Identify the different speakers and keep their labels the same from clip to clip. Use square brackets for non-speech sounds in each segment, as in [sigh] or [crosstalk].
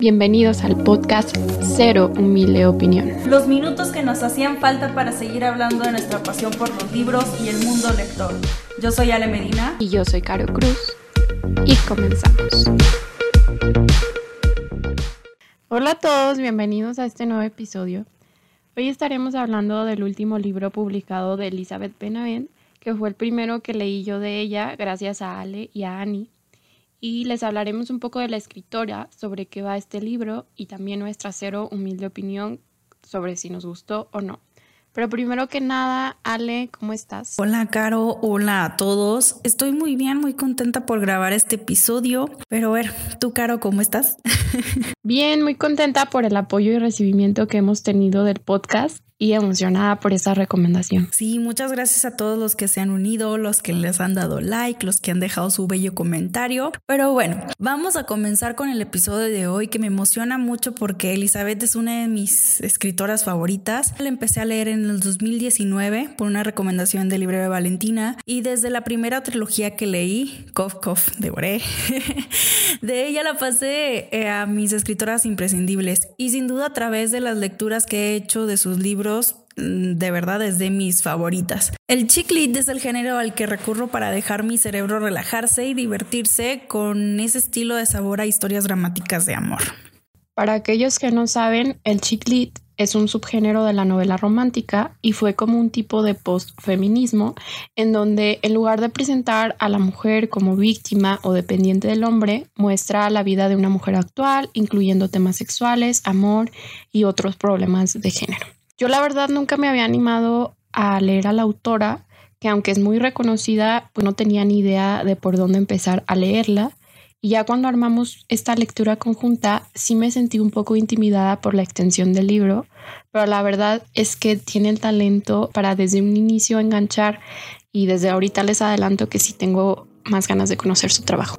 Speaker 1: Bienvenidos al podcast Cero Humilde Opinión.
Speaker 2: Los minutos que nos hacían falta para seguir hablando de nuestra pasión por los libros y el mundo lector. Yo soy Ale Medina.
Speaker 1: Y yo soy Caro Cruz. Y comenzamos. Hola a todos, bienvenidos a este nuevo episodio. Hoy estaremos hablando del último libro publicado de Elizabeth Benavent, que fue el primero que leí yo de ella gracias a Ale y a Annie y les hablaremos un poco de la escritora, sobre qué va este libro y también nuestra cero humilde opinión sobre si nos gustó o no. Pero primero que nada, Ale, ¿cómo estás?
Speaker 3: Hola, Caro. Hola a todos. Estoy muy bien, muy contenta por grabar este episodio. Pero a ver, tú, Caro, ¿cómo estás? [laughs]
Speaker 1: bien, muy contenta por el apoyo y recibimiento que hemos tenido del podcast y emocionada por esa recomendación.
Speaker 3: Sí, muchas gracias a todos los que se han unido, los que les han dado like, los que han dejado su bello comentario. Pero bueno, vamos a comenzar con el episodio de hoy que me emociona mucho porque Elizabeth es una de mis escritoras favoritas. La empecé a leer en el 2019 por una recomendación del libro de Valentina y desde la primera trilogía que leí, Cof Cof, devoré, [laughs] de ella la pasé eh, a mis escritoras imprescindibles y sin duda a través de las lecturas que he hecho de sus libros Mm, de verdad es de mis favoritas. El chick es el género al que recurro para dejar mi cerebro relajarse y divertirse con ese estilo de sabor a historias dramáticas de amor.
Speaker 1: Para aquellos que no saben, el chick es un subgénero de la novela romántica y fue como un tipo de postfeminismo en donde en lugar de presentar a la mujer como víctima o dependiente del hombre, muestra la vida de una mujer actual, incluyendo temas sexuales, amor y otros problemas de género. Yo la verdad nunca me había animado a leer a la autora, que aunque es muy reconocida, pues no tenía ni idea de por dónde empezar a leerla. Y ya cuando armamos esta lectura conjunta, sí me sentí un poco intimidada por la extensión del libro, pero la verdad es que tiene el talento para desde un inicio enganchar y desde ahorita les adelanto que sí tengo más ganas de conocer su trabajo.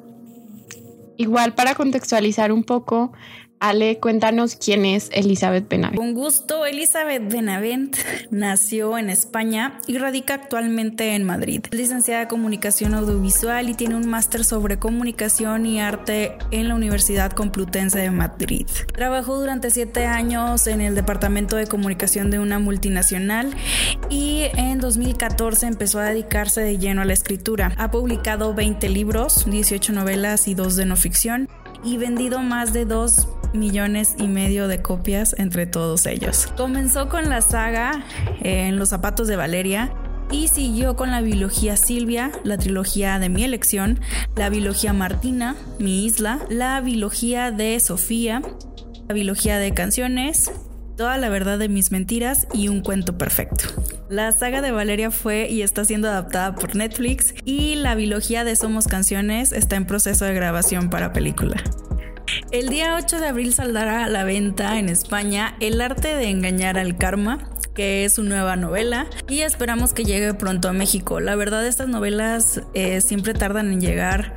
Speaker 1: Igual para contextualizar un poco, Ale, cuéntanos quién es Elizabeth Benavent.
Speaker 3: Con gusto, Elizabeth Benavent nació en España y radica actualmente en Madrid. Es licenciada en Comunicación Audiovisual y tiene un máster sobre Comunicación y Arte en la Universidad Complutense de Madrid. Trabajó durante siete años en el Departamento de Comunicación de una multinacional y en 2014 empezó a dedicarse de lleno a la escritura. Ha publicado 20 libros, 18 novelas y 2 de no ficción y vendido más de 2 millones y medio de copias entre todos ellos. Comenzó con la saga eh, En los zapatos de Valeria y siguió con la biología Silvia, la trilogía de mi elección, la biología Martina, mi isla, la biología de Sofía, la biología de canciones, toda la verdad de mis mentiras y un cuento perfecto. La saga de Valeria fue y está siendo adaptada por Netflix y la biología de Somos Canciones está en proceso de grabación para película. El día 8 de abril saldrá a la venta en España El arte de engañar al karma, que es su nueva novela y esperamos que llegue pronto a México. La verdad estas novelas eh, siempre tardan en llegar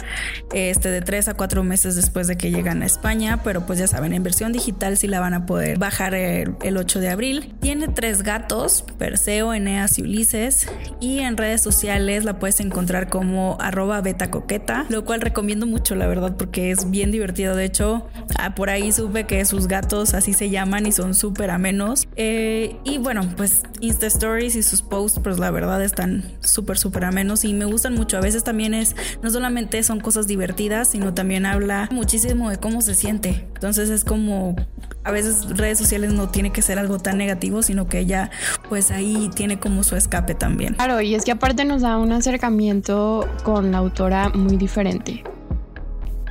Speaker 3: este, de 3 a 4 meses después de que llegan a España, pero pues ya saben, en versión digital sí la van a poder bajar el, el 8 de abril. Tiene tres gatos, Perseo, Eneas y Ulises y en redes sociales la puedes encontrar como arroba beta coqueta, lo cual recomiendo mucho la verdad porque es bien divertido. De hecho, ah, por ahí supe que sus gatos así se llaman y son súper amenos. Eh, y bueno, pues Insta Stories y sus posts, pues la verdad están súper, súper amenos y me gustan mucho. A veces también es, no solamente son cosas divertidas, sino también habla muchísimo de cómo se siente. Entonces es como, a veces redes sociales no tiene que ser algo tan negativo, sino que ella pues ahí tiene como su escape también.
Speaker 1: Claro, y es que aparte nos da un acercamiento con la autora muy diferente.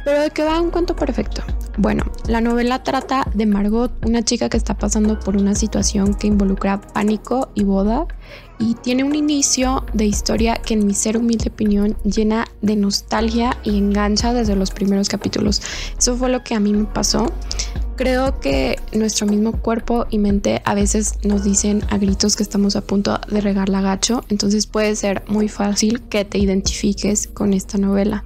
Speaker 1: Pero de qué va un cuento perfecto. Bueno, la novela trata de Margot, una chica que está pasando por una situación que involucra pánico y boda y tiene un inicio de historia que en mi ser humilde opinión llena de nostalgia y engancha desde los primeros capítulos. Eso fue lo que a mí me pasó. Creo que nuestro mismo cuerpo y mente a veces nos dicen a gritos que estamos a punto de regar la gacho, entonces puede ser muy fácil que te identifiques con esta novela.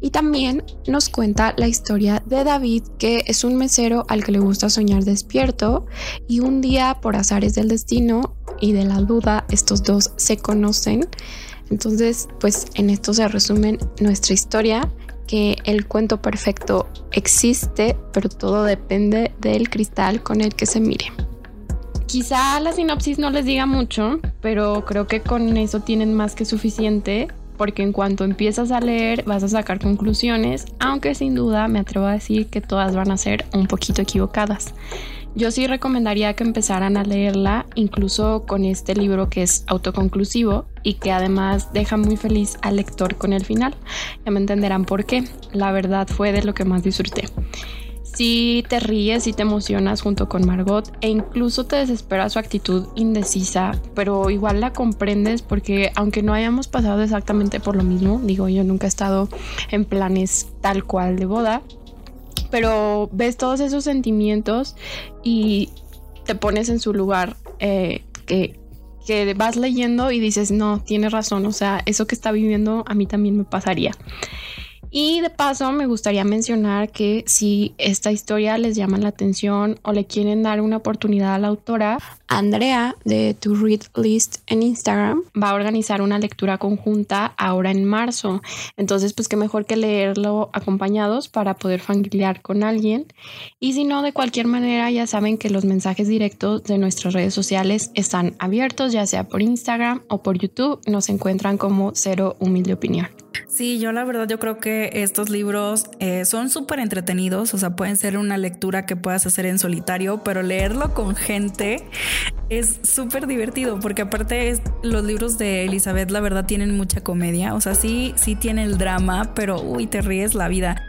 Speaker 1: Y también nos cuenta la historia de David, que es un mesero al que le gusta soñar despierto y un día por azares del destino y de la duda estos dos se conocen. Entonces, pues en esto se resumen nuestra historia que el cuento perfecto existe, pero todo depende del cristal con el que se mire. Quizá la sinopsis no les diga mucho, pero creo que con eso tienen más que suficiente porque en cuanto empiezas a leer vas a sacar conclusiones, aunque sin duda me atrevo a decir que todas van a ser un poquito equivocadas. Yo sí recomendaría que empezaran a leerla, incluso con este libro que es autoconclusivo y que además deja muy feliz al lector con el final. Ya me entenderán por qué. La verdad fue de lo que más disfruté. Si te ríes y te emocionas junto con Margot e incluso te desespera su actitud indecisa, pero igual la comprendes porque aunque no hayamos pasado exactamente por lo mismo, digo yo nunca he estado en planes tal cual de boda, pero ves todos esos sentimientos y te pones en su lugar eh, que, que vas leyendo y dices, no, tiene razón, o sea, eso que está viviendo a mí también me pasaría. Y de paso me gustaría mencionar que si esta historia les llama la atención o le quieren dar una oportunidad a la autora, Andrea de To Read List en Instagram va a organizar una lectura conjunta ahora en marzo. Entonces, pues qué mejor que leerlo acompañados para poder familiar con alguien. Y si no, de cualquier manera, ya saben que los mensajes directos de nuestras redes sociales están abiertos, ya sea por Instagram o por YouTube. Nos encuentran como Cero Humilde Opinión.
Speaker 3: Sí, yo la verdad yo creo que estos libros eh, son súper entretenidos, o sea, pueden ser una lectura que puedas hacer en solitario, pero leerlo con gente es súper divertido porque aparte los libros de Elizabeth la verdad tienen mucha comedia, o sea, sí, sí tiene el drama, pero uy, te ríes la vida.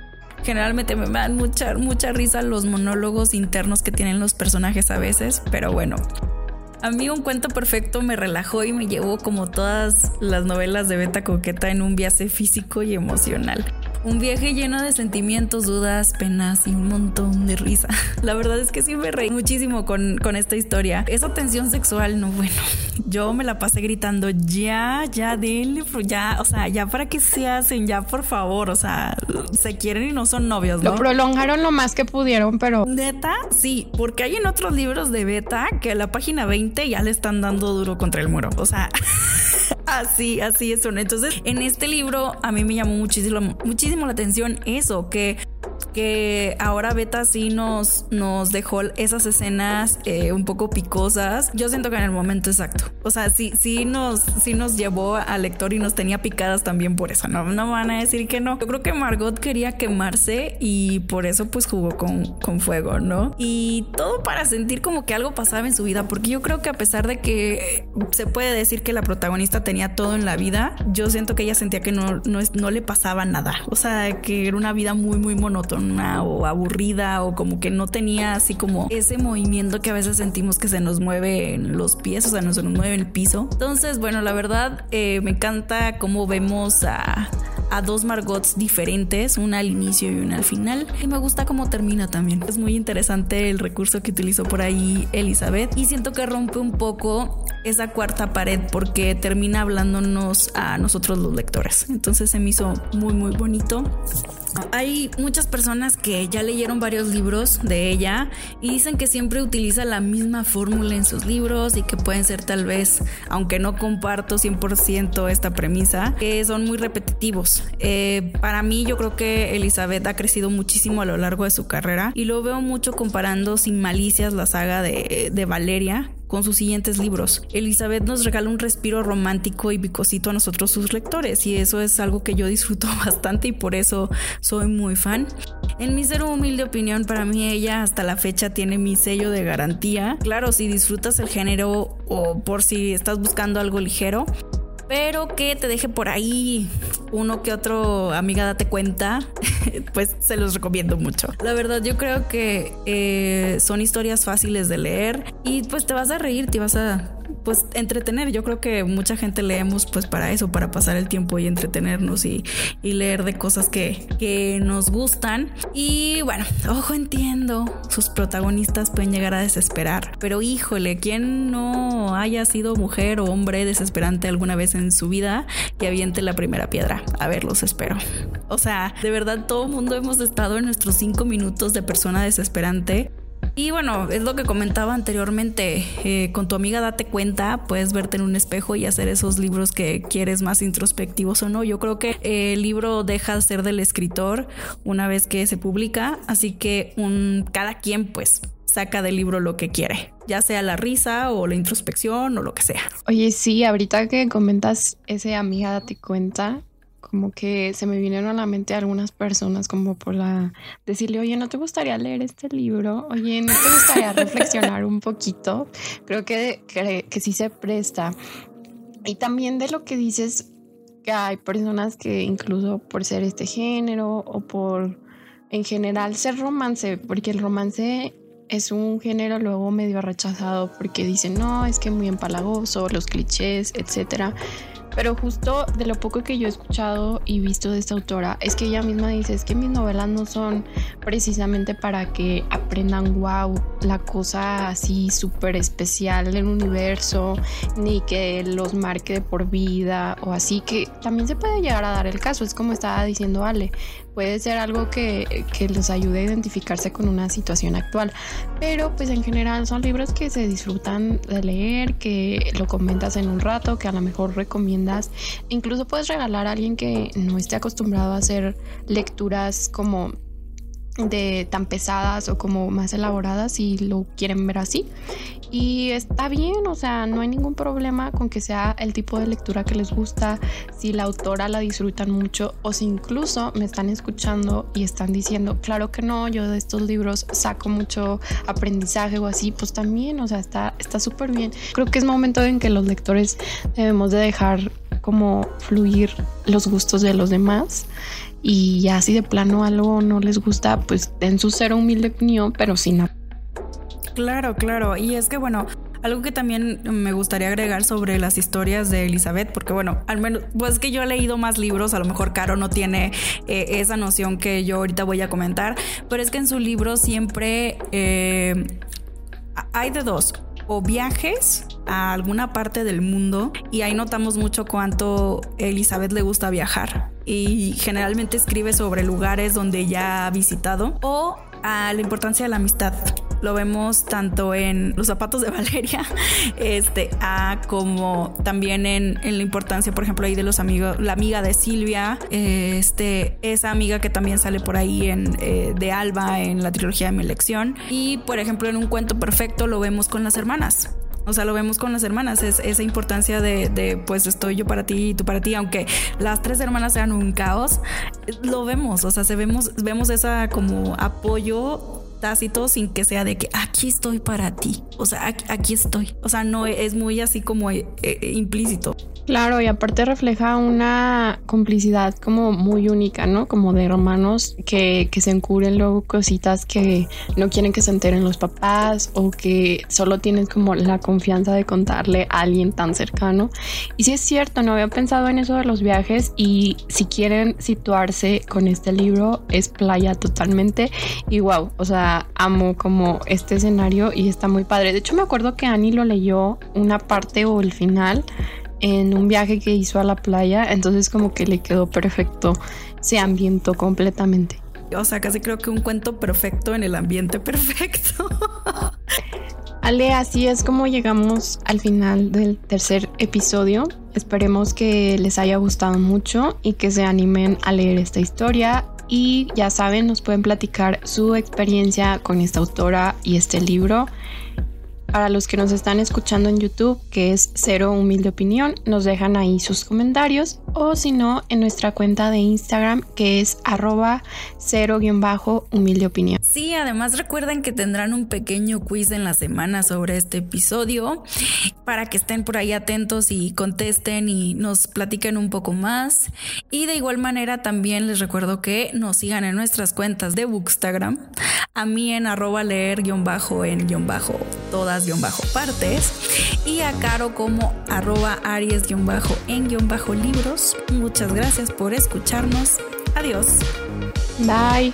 Speaker 3: Generalmente me dan mucha, mucha risa los monólogos internos que tienen los personajes a veces, pero bueno, a mí un cuento perfecto me relajó y me llevó como todas las novelas de Beta Coqueta en un viaje físico y emocional. Un viaje lleno de sentimientos, dudas, penas y un montón de risa. [laughs] La verdad es que sí me reí muchísimo con, con esta historia. Esa tensión sexual, no bueno. [laughs] Yo me la pasé gritando, ya, ya, denle, ya, o sea, ya para que se hacen, ya por favor, o sea, se quieren y no son novios, ¿no?
Speaker 1: Lo prolongaron lo más que pudieron, pero...
Speaker 3: Neta, sí, porque hay en otros libros de beta que a la página 20 ya le están dando duro contra el muro, o sea... [laughs] Así, así es. Entonces, en este libro a mí me llamó muchísimo, muchísimo la atención eso, que que ahora Beta sí nos, nos dejó esas escenas eh, un poco picosas. Yo siento que en el momento exacto. O sea, sí, sí nos, sí nos llevó al lector y nos tenía picadas también por eso. No, no van a decir que no. Yo creo que Margot quería quemarse y por eso pues jugó con, con fuego, ¿no? Y todo para sentir como que algo pasaba en su vida, porque yo creo que a pesar de que se puede decir que la protagonista tenía todo en la vida, yo siento que ella sentía que no, no, no le pasaba nada. O sea, que era una vida muy, muy monótona o aburrida o como que no tenía así como ese movimiento que a veces sentimos que se nos mueve los pies, o sea, no se nos mueve el piso. Entonces, bueno, la verdad eh, me encanta cómo vemos a, a dos Margots diferentes, una al inicio y una al final. Y me gusta cómo termina también. Es muy interesante el recurso que utilizó por ahí Elizabeth y siento que rompe un poco esa cuarta pared porque termina hablándonos a nosotros los lectores. Entonces se me hizo muy muy bonito. Hay muchas personas que ya leyeron varios libros de ella y dicen que siempre utiliza la misma fórmula en sus libros y que pueden ser tal vez, aunque no comparto 100% esta premisa, que son muy repetitivos. Eh, para mí yo creo que Elizabeth ha crecido muchísimo a lo largo de su carrera y lo veo mucho comparando sin malicias la saga de, de Valeria con sus siguientes libros. Elizabeth nos regala un respiro romántico y bicosito a nosotros sus lectores y eso es algo que yo disfruto [laughs] bastante y por eso soy muy fan. En mi ser humilde opinión, para mí ella hasta la fecha tiene mi sello de garantía. Claro, si disfrutas el género o por si estás buscando algo ligero, pero que te deje por ahí uno que otro, amiga, date cuenta, [laughs] pues se los recomiendo mucho. La verdad, yo creo que eh, son historias fáciles de leer y pues te vas a reír, te vas a pues entretener. Yo creo que mucha gente leemos pues para eso, para pasar el tiempo y entretenernos y, leer de cosas que, que nos gustan. Y bueno, ojo, entiendo, sus protagonistas pueden llegar a desesperar, pero híjole, ¿quién no haya sido mujer o hombre desesperante alguna vez en su vida que aviente la primera piedra? A ver, los espero. O sea, de verdad todo el mundo hemos estado en nuestros cinco minutos de persona desesperante Y bueno, es lo que comentaba anteriormente, eh, con tu amiga date cuenta, puedes verte en un espejo y hacer esos libros que quieres más introspectivos o no. Yo creo que el libro deja de ser del escritor una vez que se publica, así que un, cada quien pues saca del libro lo que quiere, ya sea la risa o la introspección o lo que sea.
Speaker 1: Oye, sí, ahorita que comentas ese amiga, date cuenta, como que se me vinieron a la mente algunas personas como por la decirle, oye, ¿no te gustaría leer este libro? Oye, ¿no te gustaría reflexionar un poquito? Creo que, que, que sí se presta. Y también de lo que dices, que hay personas que incluso por ser este género o por en general ser romance, porque el romance es un género luego medio rechazado porque dicen, no, es que muy empalagoso, los clichés, etcétera. Pero justo de lo poco que yo he escuchado y visto de esta autora, es que ella misma dice, es que mis novelas no son precisamente para que aprendan, wow, la cosa así súper especial del universo, ni que los marque de por vida o así, que también se puede llegar a dar el caso, es como estaba diciendo Ale, puede ser algo que, que les ayude a identificarse con una situación actual, pero pues en general son libros que se disfrutan de leer, que lo comentas en un rato, que a lo mejor recomiendas, incluso puedes regalar a alguien que no esté acostumbrado a hacer lecturas como de tan pesadas o como más elaboradas si lo quieren ver así. Y está bien, o sea, no hay ningún problema con que sea el tipo de lectura que les gusta, si la autora la disfrutan mucho o si incluso me están escuchando y están diciendo, claro que no, yo de estos libros saco mucho aprendizaje o así, pues también, o sea, está súper bien. Creo que es momento en que los lectores debemos de dejar como fluir los gustos de los demás y ya si de plano algo no les gusta, pues den su cero humilde opinión, pero sin...
Speaker 3: Claro, claro. Y es que bueno, algo que también me gustaría agregar sobre las historias de Elizabeth, porque bueno, al menos, pues que yo he leído más libros, a lo mejor Caro no tiene eh, esa noción que yo ahorita voy a comentar, pero es que en su libro siempre eh, hay de dos o viajes a alguna parte del mundo y ahí notamos mucho cuánto Elizabeth le gusta viajar y generalmente escribe sobre lugares donde ya ha visitado o a la importancia de la amistad. Lo vemos tanto en los zapatos de [laughs] Valeria, este, como también en, la importancia, por ejemplo, ahí de los amigos, la amiga de Silvia, este, esa amiga que también sale por ahí en, eh, de Alba en la trilogía de mi elección. Y por ejemplo, en un cuento perfecto lo vemos con las hermanas. O sea, lo vemos con las hermanas, es esa importancia de, de, pues estoy yo para ti y tú para ti, aunque las tres hermanas sean un caos, lo vemos, o sea, se vemos, vemos esa como apoyo tácito sin que sea de que aquí estoy para ti. O sea, aquí, estoy. O sea, no es muy así como eh, eh, implícito.
Speaker 1: Claro, y aparte refleja una complicidad como muy única, ¿no? Como de hermanos que, que se encubren luego cositas que no quieren que se enteren los papás o que solo tienen como la confianza de contarle a alguien tan cercano. Y sí es cierto, no había pensado en eso de los viajes y si quieren situarse con este libro es playa totalmente y wow, o sea, amo como este escenario y está muy padre. De hecho me acuerdo que Annie lo leyó una parte o el final en un viaje que hizo a la playa, entonces como que le quedó perfecto, se ambientó completamente.
Speaker 3: O sea, casi creo que un cuento perfecto en el ambiente perfecto. [laughs]
Speaker 1: Ale, así es como llegamos al final del tercer episodio. Esperemos que les haya gustado mucho y que se animen a leer esta historia. Y ya saben, nos pueden platicar su experiencia con esta autora y este libro. Para los que nos están escuchando en YouTube, que es Cero Humilde Opinión, nos dejan ahí sus comentarios o si no, en nuestra cuenta de Instagram, que es arroba cero-humilde opinión.
Speaker 3: Sí, además recuerden que tendrán un pequeño quiz en la semana sobre este episodio para que estén por ahí atentos y contesten y nos platiquen un poco más. Y de igual manera también les recuerdo que nos sigan en nuestras cuentas de Bookstagram, a mí en arroba leer-en-todas partes y a Caro como arroba aries-en-libros. Muchas gracias por escucharnos. Adiós.
Speaker 1: Bye.